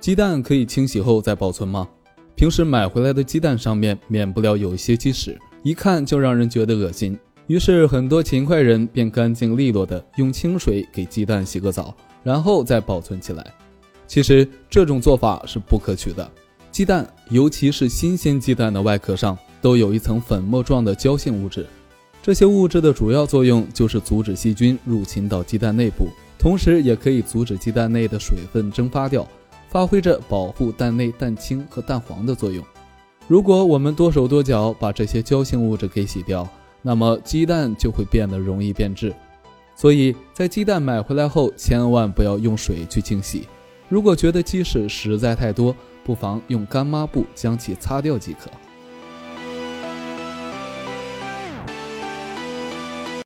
鸡蛋可以清洗后再保存吗？平时买回来的鸡蛋上面免不了有一些鸡屎，一看就让人觉得恶心。于是很多勤快人便干净利落的用清水给鸡蛋洗个澡，然后再保存起来。其实这种做法是不可取的。鸡蛋，尤其是新鲜鸡蛋的外壳上都有一层粉末状的胶性物质，这些物质的主要作用就是阻止细菌入侵到鸡蛋内部，同时也可以阻止鸡蛋内的水分蒸发掉。发挥着保护蛋内蛋清和蛋黄的作用。如果我们多手多脚把这些胶性物质给洗掉，那么鸡蛋就会变得容易变质。所以在鸡蛋买回来后，千万不要用水去清洗。如果觉得鸡屎实在太多，不妨用干抹布将其擦掉即可。